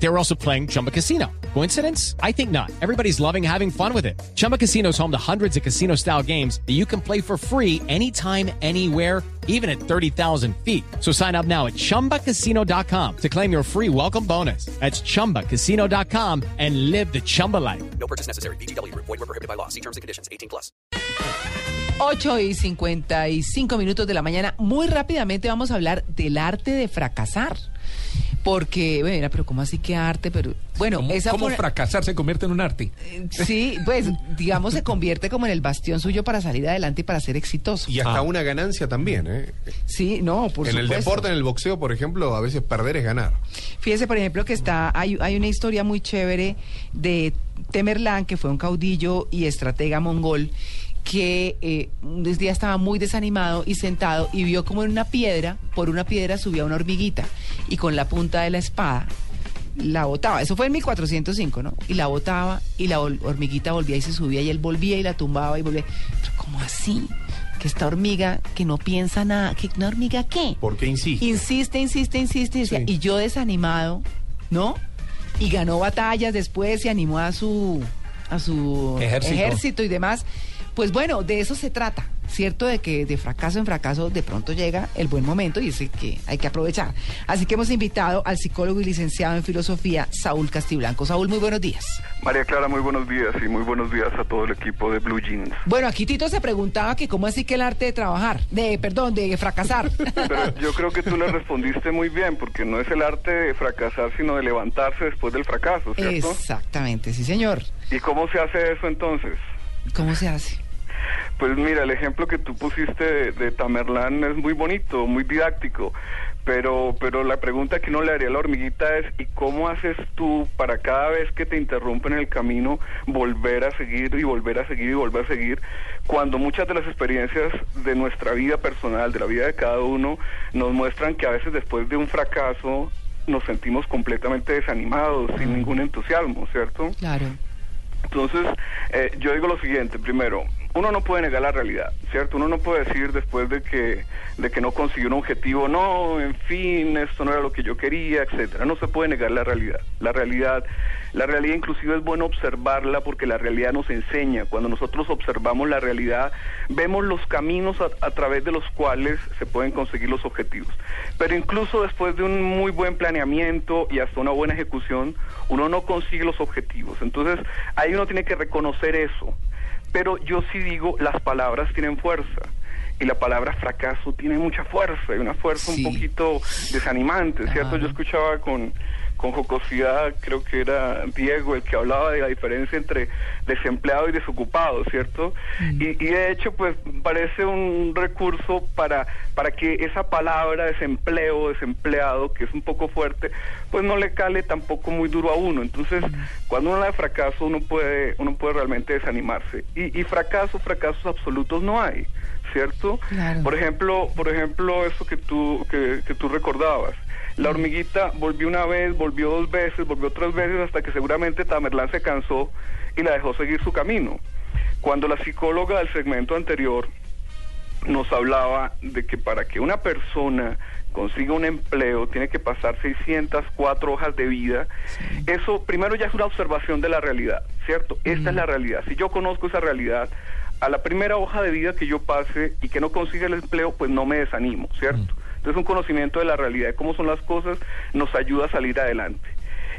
They were also playing Chumba Casino. Coincidence? I think not. Everybody's loving having fun with it. Chumba Casino is home to hundreds of casino style games that you can play for free anytime, anywhere, even at 30,000 feet. So sign up now at chumbacasino.com to claim your free welcome bonus. That's chumbacasino.com and live the Chumba life. No purchase necessary. BGW. Void were prohibited by law. See terms and conditions. 18 plus. 8 y 55 minutos de la mañana. Muy rápidamente vamos a hablar del arte de fracasar. Porque, bueno, pero ¿cómo así que arte? Pero, bueno, ¿Cómo, esa cómo por- fracasar se convierte en un arte? Sí, pues, digamos, se convierte como en el bastión suyo para salir adelante y para ser exitoso. Y hasta una ganancia también, ¿eh? Sí, no, por en el supuesto. deporte, en el boxeo, por ejemplo, a veces perder es ganar. Fíjese, por ejemplo, que está hay, hay una historia muy chévere de Temerlán, que fue un caudillo y estratega mongol, que eh, un día estaba muy desanimado y sentado y vio como en una piedra, por una piedra subía una hormiguita y con la punta de la espada la botaba. Eso fue en 1405, ¿no? Y la botaba y la hor- hormiguita volvía y se subía y él volvía y la tumbaba y volvía. Pero ¿cómo así? Que esta hormiga que no piensa nada, que una hormiga qué? ¿Por qué insiste? Insiste, insiste, insiste. Sí. Y yo desanimado, ¿no? Y ganó batallas después y animó a su, a su Ejército. ejército y demás. Pues bueno, de eso se trata, ¿cierto? De que de fracaso en fracaso de pronto llega el buen momento y es que hay que aprovechar. Así que hemos invitado al psicólogo y licenciado en filosofía, Saúl Castiblanco. Saúl, muy buenos días. María Clara, muy buenos días y muy buenos días a todo el equipo de Blue Jeans. Bueno, aquí Tito se preguntaba que cómo así que el arte de trabajar, de, perdón, de fracasar. Pero yo creo que tú le respondiste muy bien, porque no es el arte de fracasar, sino de levantarse después del fracaso, ¿cierto? Exactamente, sí señor. ¿Y cómo se hace eso entonces? ¿Cómo se hace? Pues mira, el ejemplo que tú pusiste de, de Tamerlán es muy bonito, muy didáctico, pero, pero la pregunta que uno le haría a la hormiguita es, ¿y cómo haces tú para cada vez que te interrumpen el camino volver a seguir y volver a seguir y volver a seguir, cuando muchas de las experiencias de nuestra vida personal, de la vida de cada uno, nos muestran que a veces después de un fracaso nos sentimos completamente desanimados, sin ningún entusiasmo, ¿cierto? Claro. Entonces, eh, yo digo lo siguiente, primero, uno no puede negar la realidad, ¿cierto? Uno no puede decir después de que, de que no consiguió un objetivo, no, en fin, esto no era lo que yo quería, etcétera. No se puede negar la realidad. La realidad, la realidad inclusive es bueno observarla porque la realidad nos enseña. Cuando nosotros observamos la realidad, vemos los caminos a, a través de los cuales se pueden conseguir los objetivos. Pero incluso después de un muy buen planeamiento y hasta una buena ejecución, uno no consigue los objetivos. Entonces, ahí uno tiene que reconocer eso. Pero yo sí digo, las palabras tienen fuerza. Y la palabra fracaso tiene mucha fuerza, y una fuerza Sí. un poquito desanimante, ¿cierto? Yo escuchaba con, con jocosidad, creo que era Diego el que hablaba de la diferencia entre desempleado y desocupado, ¿cierto? Y, y de hecho, pues parece un recurso para, para que esa palabra desempleo, desempleado, que es un poco fuerte, pues no le cale tampoco muy duro a uno. Entonces, cuando uno habla de fracaso, uno puede, uno puede realmente desanimarse. Y, y fracaso, fracasos absolutos no hay, ¿cierto? Claro. Por ejemplo, por ejemplo, eso que tú, que, que tú recordabas. La hormiguita volvió una vez, volvió dos veces, volvió tres veces hasta que seguramente Tamerlán se cansó y la dejó seguir su camino. Cuando la psicóloga del segmento anterior nos hablaba de que para que una persona consiga un empleo tiene que pasar 604 hojas de vida. Eso primero ya es una observación de la realidad, ¿cierto? Esta es la realidad. Si yo conozco esa realidad, a la primera hoja de vida que yo pase y que no consiga el empleo, pues no me desanimo, ¿cierto? Entonces un conocimiento de la realidad, de cómo son las cosas, nos ayuda a salir adelante.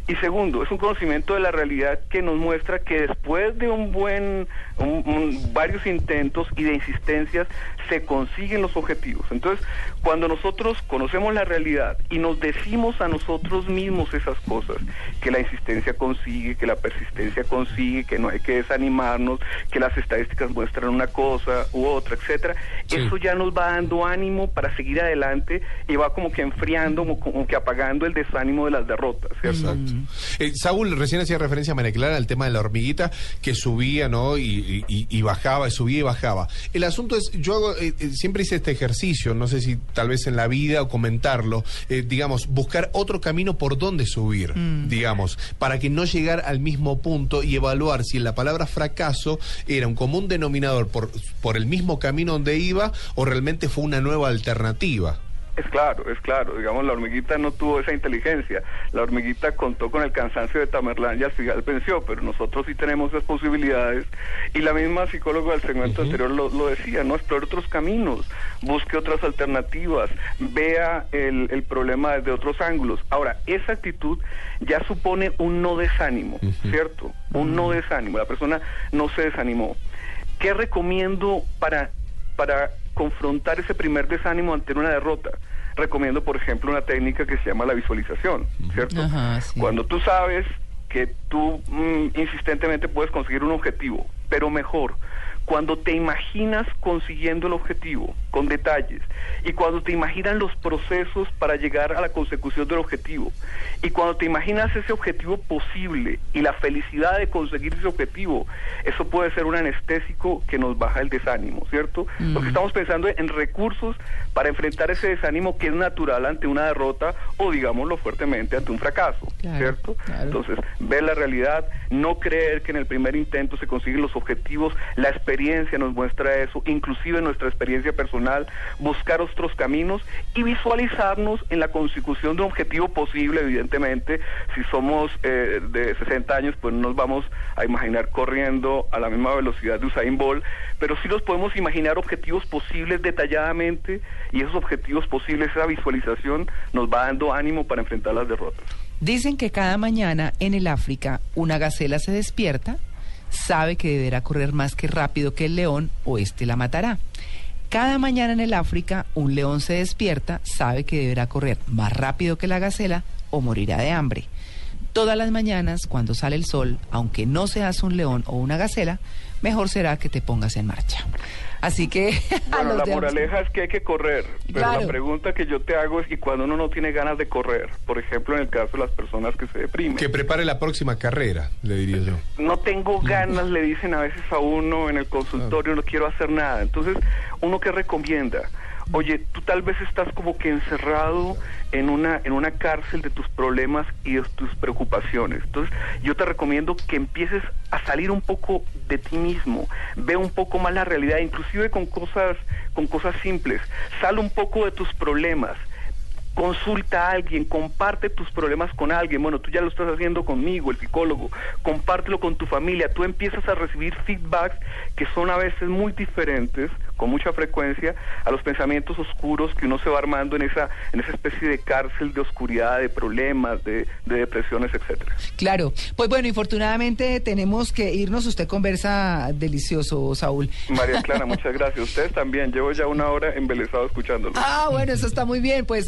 Y segundo, es un conocimiento de la realidad que nos muestra que después de un buen, un- un- varios intentos y de insistencias, se consiguen los objetivos. Entonces, cuando nosotros conocemos la realidad y nos decimos a nosotros mismos esas cosas, que la insistencia consigue, que la persistencia consigue, que no hay que desanimarnos, que las estadísticas muestran una cosa u otra, etcétera, Sí. eso ya nos va dando ánimo para seguir adelante y va como que enfriando, como, como que apagando el desánimo de las derrotas, ¿cierto? Exacto. Eh, Saúl recién hacía referencia a María Clara al tema de la hormiguita que subía, ¿no? Y, y- y bajaba, subía y bajaba. El asunto es, yo hago, eh, eh, siempre hice este ejercicio, no sé si tal vez en la vida o comentarlo, eh, digamos, buscar otro camino por donde subir, digamos, para que no llegar al mismo punto y evaluar si la palabra fracaso era un común denominador por, por el mismo camino donde iba o realmente fue una nueva alternativa. Es claro, es claro. Digamos, la hormiguita no tuvo esa inteligencia. La hormiguita contó con el cansancio de Tamerlán y al final venció, pero nosotros sí tenemos esas posibilidades. Y la misma psicóloga del segmento anterior lo, lo decía, ¿no? Explore otros caminos, busque otras alternativas, vea el, el problema desde otros ángulos. Ahora, esa actitud ya supone un no desánimo, ¿cierto? Un no desánimo. La persona no se desanimó. ¿Qué recomiendo para, para confrontar ese primer desánimo ante una derrota? Recomiendo, por ejemplo, una técnica que se llama la visualización, ¿cierto? Ajá, sí. Cuando tú sabes que tú mm, insistentemente puedes conseguir un objetivo, pero mejor, cuando te imaginas consiguiendo el objetivo con detalles y cuando te imaginas los procesos para llegar a la consecución del objetivo y cuando te imaginas ese objetivo posible y la felicidad de conseguir ese objetivo, eso puede ser un anestésico que nos baja el desánimo, ¿cierto? Porque estamos pensando en recursos para enfrentar ese desánimo que es natural ante una derrota o digámoslo fuertemente ante un fracaso, Claro, ¿cierto? claro. Entonces, ver la realidad, no creer que en el primer intento se consiguen los objetivos, la experiencia nos muestra eso, inclusive nuestra experiencia personal, buscar otros caminos y visualizarnos en la consecución de un objetivo posible, evidentemente, si somos eh, de 60 años, pues no nos vamos a imaginar corriendo a la misma velocidad de Usain Bolt, pero sí los podemos imaginar objetivos posibles detalladamente y esos objetivos posibles, esa visualización nos va dando ánimo para enfrentar las derrotas. Dicen que cada mañana en el África una gacela se despierta, sabe que deberá correr más que rápido que el león o éste la matará. Cada mañana en el África un león se despierta, sabe que deberá correr más rápido que la gacela o morirá de hambre. Todas las mañanas, cuando sale el sol, aunque no seas un león o una gacela, mejor será que te pongas en marcha. Así que... a Bueno, la moraleja es que hay que correr, pero Claro. la pregunta que yo te hago es, ¿y cuando uno no tiene ganas de correr? Por ejemplo, en el caso de las personas que se deprimen. Que prepare la próxima carrera, le diría yo. no tengo ganas, le dicen a veces a uno en el consultorio, no quiero hacer nada. Entonces, ¿uno qué recomienda? Oye, tú tal vez estás como que encerrado en una, en una cárcel de tus problemas y de tus preocupaciones. Entonces, yo te recomiendo que empieces a salir un poco de ti mismo, ve un poco más la realidad, inclusive con cosas, con cosas simples. Sal un poco de tus problemas consulta a alguien, comparte tus problemas con alguien. Bueno, tú ya lo estás haciendo conmigo, el psicólogo. Compártelo con tu familia. Tú empiezas a recibir feedbacks que son a veces muy diferentes, con mucha frecuencia, a los pensamientos oscuros que uno se va armando en esa, en esa especie de cárcel de oscuridad, de problemas, de, de depresiones, etcétera. Claro, pues bueno, infortunadamente tenemos que irnos. Usted conversa delicioso, Saúl. María Clara, muchas gracias. Ustedes también. Llevo ya una hora embelesado escuchándolo. Ah, bueno, eso está muy bien. Pues